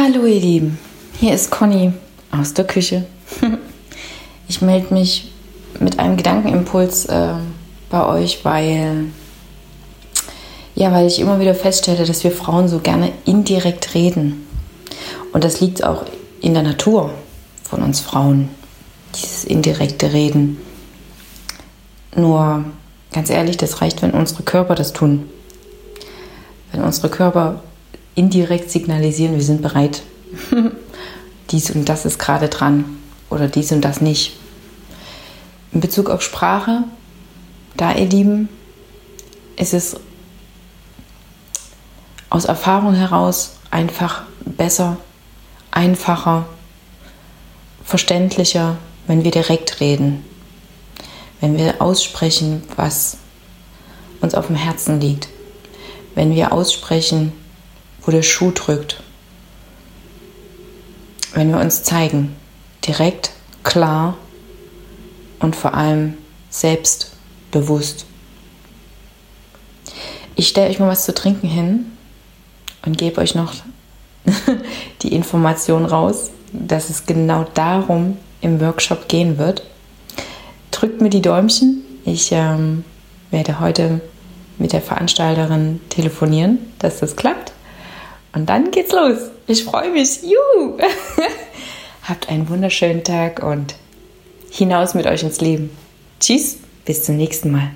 Hallo ihr Lieben, hier ist Conny aus der Küche. Ich melde mich mit einem Gedankenimpuls äh, bei euch, weil ja, weil ich immer wieder feststelle, dass wir Frauen so gerne indirekt reden. Und das liegt auch in der Natur von uns Frauen, dieses indirekte Reden. Nur ganz ehrlich, das reicht, wenn unsere Körper das tun. Wenn unsere Körper indirekt signalisieren, wir sind bereit, dies und das ist gerade dran oder dies und das nicht. In Bezug auf Sprache, da ihr Lieben, ist es aus Erfahrung heraus einfach besser, einfacher, verständlicher, wenn wir direkt reden, wenn wir aussprechen, was uns auf dem Herzen liegt, wenn wir aussprechen, wo der Schuh drückt, wenn wir uns zeigen, direkt, klar und vor allem selbstbewusst. Ich stelle euch mal was zu trinken hin und gebe euch noch die Information raus, dass es genau darum im Workshop gehen wird. Drückt mir die Däumchen. Ich ähm, werde heute mit der Veranstalterin telefonieren, dass das klappt. Und dann geht's los. Ich freue mich. Juhu! Habt einen wunderschönen Tag und hinaus mit euch ins Leben. Tschüss, bis zum nächsten Mal.